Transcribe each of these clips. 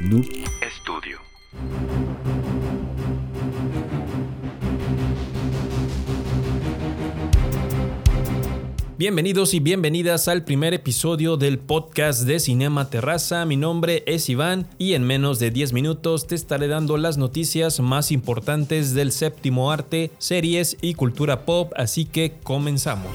Noob Studio. Bienvenidos y bienvenidas al primer episodio del podcast de Cinema Terraza. Mi nombre es Iván y en menos de 10 minutos te estaré dando las noticias más importantes del séptimo arte, series y cultura pop, así que comenzamos.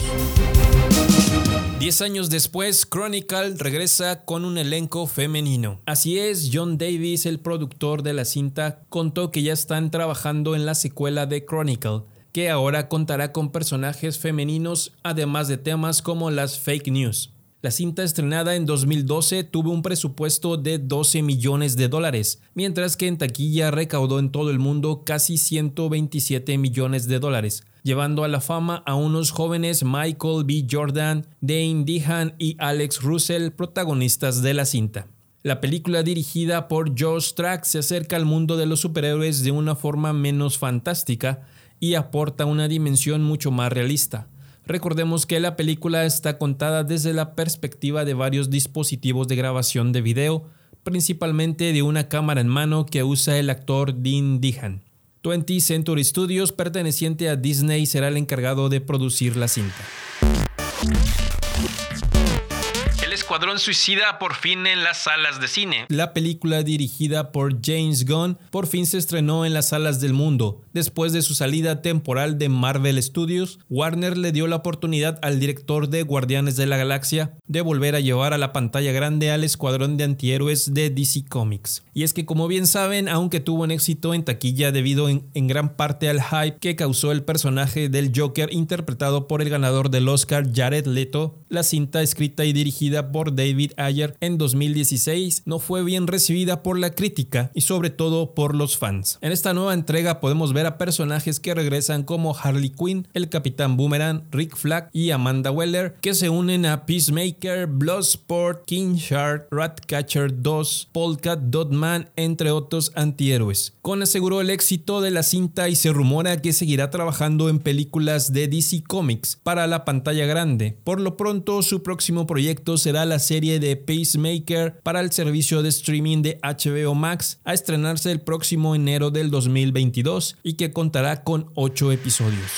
Diez años después, Chronicle regresa con un elenco femenino. Así es, John Davis, el productor de la cinta, contó que ya están trabajando en la secuela de Chronicle que ahora contará con personajes femeninos, además de temas como las fake news. La cinta estrenada en 2012 tuvo un presupuesto de 12 millones de dólares, mientras que en taquilla recaudó en todo el mundo casi 127 millones de dólares, llevando a la fama a unos jóvenes Michael B. Jordan, Dane Dehan y Alex Russell, protagonistas de la cinta. La película dirigida por Josh Track se acerca al mundo de los superhéroes de una forma menos fantástica, y aporta una dimensión mucho más realista. Recordemos que la película está contada desde la perspectiva de varios dispositivos de grabación de video, principalmente de una cámara en mano que usa el actor Dean Dehan. 20th Century Studios, perteneciente a Disney, será el encargado de producir la cinta. Escuadrón Suicida por fin en las salas de cine. La película dirigida por James Gunn por fin se estrenó en las salas del mundo. Después de su salida temporal de Marvel Studios, Warner le dio la oportunidad al director de Guardianes de la Galaxia de volver a llevar a la pantalla grande al escuadrón de antihéroes de DC Comics. Y es que como bien saben, aunque tuvo un éxito en taquilla debido en, en gran parte al hype que causó el personaje del Joker interpretado por el ganador del Oscar Jared Leto, la cinta escrita y dirigida por David Ayer en 2016 no fue bien recibida por la crítica y sobre todo por los fans. En esta nueva entrega podemos ver a personajes que regresan como Harley Quinn, el Capitán Boomerang, Rick Flag y Amanda Weller que se unen a Peacemaker, Bloodsport, King Shark, Ratcatcher 2, Polka Dot Man, entre otros antihéroes. Con aseguró el éxito de la cinta y se rumora que seguirá trabajando en películas de DC Comics para la pantalla grande. Por lo pronto, su próximo proyecto será la serie de Pacemaker para el servicio de streaming de HBO Max a estrenarse el próximo enero del 2022 y que contará con 8 episodios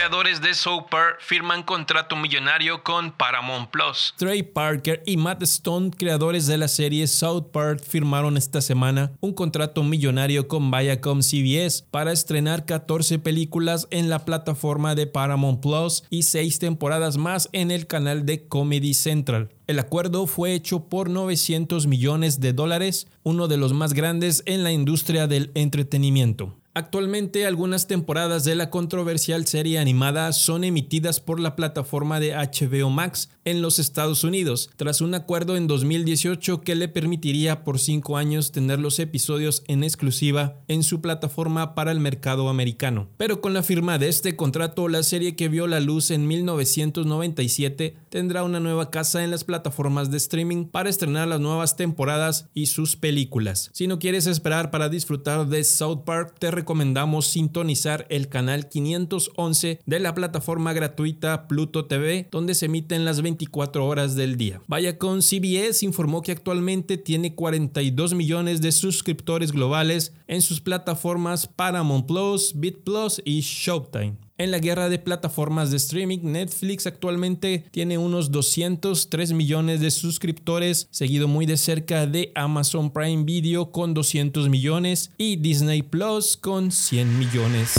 creadores de Soper firman contrato millonario con Paramount Plus. Trey Parker y Matt Stone, creadores de la serie South Park, firmaron esta semana un contrato millonario con Viacom CBS para estrenar 14 películas en la plataforma de Paramount Plus y 6 temporadas más en el canal de Comedy Central. El acuerdo fue hecho por 900 millones de dólares, uno de los más grandes en la industria del entretenimiento. Actualmente algunas temporadas de la controversial serie animada son emitidas por la plataforma de HBO Max en los Estados Unidos, tras un acuerdo en 2018 que le permitiría por cinco años tener los episodios en exclusiva en su plataforma para el mercado americano. Pero con la firma de este contrato, la serie que vio la luz en 1997 tendrá una nueva casa en las plataformas de streaming para estrenar las nuevas temporadas y sus películas. Si no quieres esperar para disfrutar de South Park, te recomendamos sintonizar el canal 511 de la plataforma gratuita Pluto TV, donde se emiten las 24 horas del día. Vaya con CBS informó que actualmente tiene 42 millones de suscriptores globales en sus plataformas Paramount Plus, Bit Plus y Showtime. En la guerra de plataformas de streaming, Netflix actualmente tiene unos 203 millones de suscriptores, seguido muy de cerca de Amazon Prime Video con 200 millones y Disney Plus con 100 millones.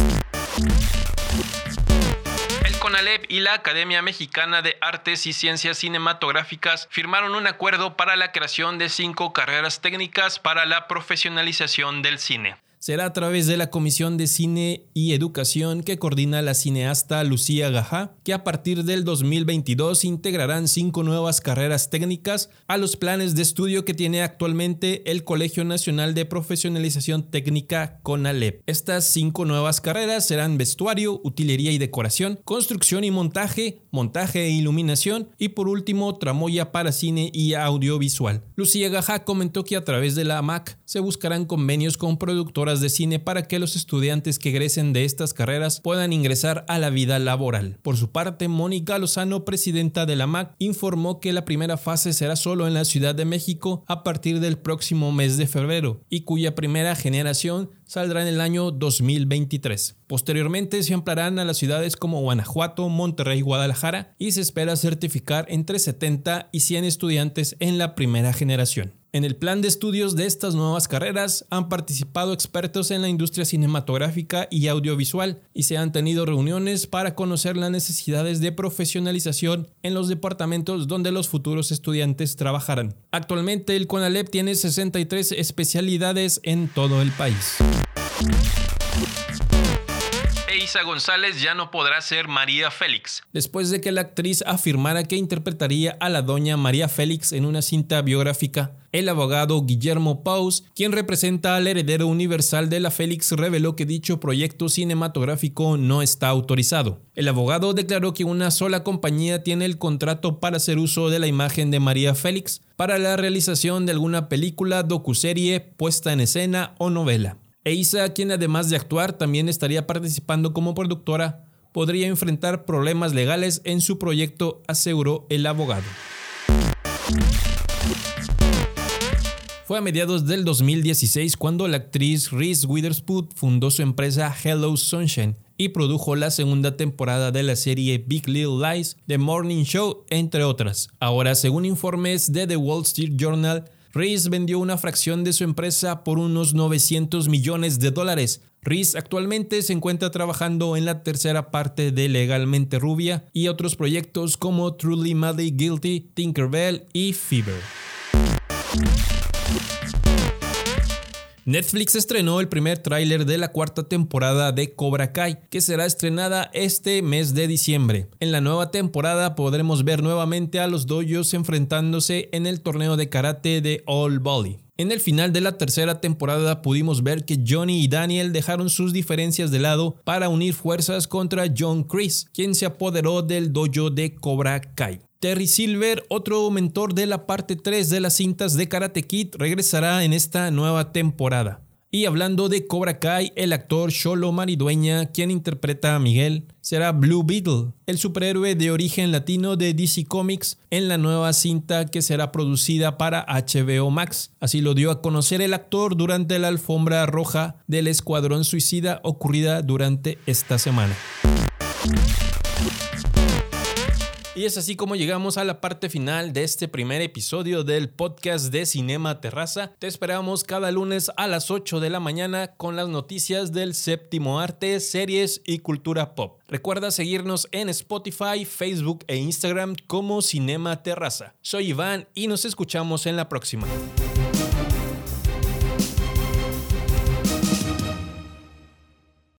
El CONALEP y la Academia Mexicana de Artes y Ciencias Cinematográficas firmaron un acuerdo para la creación de cinco carreras técnicas para la profesionalización del cine será a través de la Comisión de Cine y Educación que coordina la cineasta Lucía Gajá, que a partir del 2022 integrarán cinco nuevas carreras técnicas a los planes de estudio que tiene actualmente el Colegio Nacional de Profesionalización Técnica CONALEP. Estas cinco nuevas carreras serán vestuario, utilería y decoración, construcción y montaje, montaje e iluminación y por último tramoya para cine y audiovisual. Lucía Gajá comentó que a través de la AMAC se buscarán convenios con productoras de cine para que los estudiantes que egresen de estas carreras puedan ingresar a la vida laboral. Por su parte, Mónica Lozano, presidenta de la MAC, informó que la primera fase será solo en la Ciudad de México a partir del próximo mes de febrero y cuya primera generación saldrá en el año 2023. Posteriormente se ampliarán a las ciudades como Guanajuato, Monterrey y Guadalajara y se espera certificar entre 70 y 100 estudiantes en la primera generación. En el plan de estudios de estas nuevas carreras han participado expertos en la industria cinematográfica y audiovisual y se han tenido reuniones para conocer las necesidades de profesionalización en los departamentos donde los futuros estudiantes trabajarán. Actualmente el CONALEP tiene 63 especialidades en todo el país. Isa González ya no podrá ser María Félix. Después de que la actriz afirmara que interpretaría a la doña María Félix en una cinta biográfica, el abogado Guillermo Paus, quien representa al heredero universal de la Félix, reveló que dicho proyecto cinematográfico no está autorizado. El abogado declaró que una sola compañía tiene el contrato para hacer uso de la imagen de María Félix para la realización de alguna película, docuserie, puesta en escena o novela. Eisa, quien además de actuar también estaría participando como productora, podría enfrentar problemas legales en su proyecto, aseguró el abogado. Fue a mediados del 2016 cuando la actriz Reese Witherspoon fundó su empresa Hello Sunshine y produjo la segunda temporada de la serie Big Little Lies, The Morning Show, entre otras. Ahora, según informes de The Wall Street Journal, Reese vendió una fracción de su empresa por unos 900 millones de dólares. Reese actualmente se encuentra trabajando en la tercera parte de Legalmente Rubia y otros proyectos como Truly Madly Guilty, Tinkerbell y Fever. Netflix estrenó el primer tráiler de la cuarta temporada de Cobra Kai, que será estrenada este mes de diciembre. En la nueva temporada podremos ver nuevamente a los dojos enfrentándose en el torneo de karate de All Valley. En el final de la tercera temporada pudimos ver que Johnny y Daniel dejaron sus diferencias de lado para unir fuerzas contra John Chris, quien se apoderó del dojo de Cobra Kai. Terry Silver, otro mentor de la parte 3 de las cintas de Karate Kid, regresará en esta nueva temporada. Y hablando de Cobra Kai, el actor Sholo Maridueña, quien interpreta a Miguel, será Blue Beetle, el superhéroe de origen latino de DC Comics, en la nueva cinta que será producida para HBO Max. Así lo dio a conocer el actor durante la alfombra roja del Escuadrón Suicida ocurrida durante esta semana. Y es así como llegamos a la parte final de este primer episodio del podcast de Cinema Terraza. Te esperamos cada lunes a las 8 de la mañana con las noticias del séptimo arte, series y cultura pop. Recuerda seguirnos en Spotify, Facebook e Instagram como Cinema Terraza. Soy Iván y nos escuchamos en la próxima.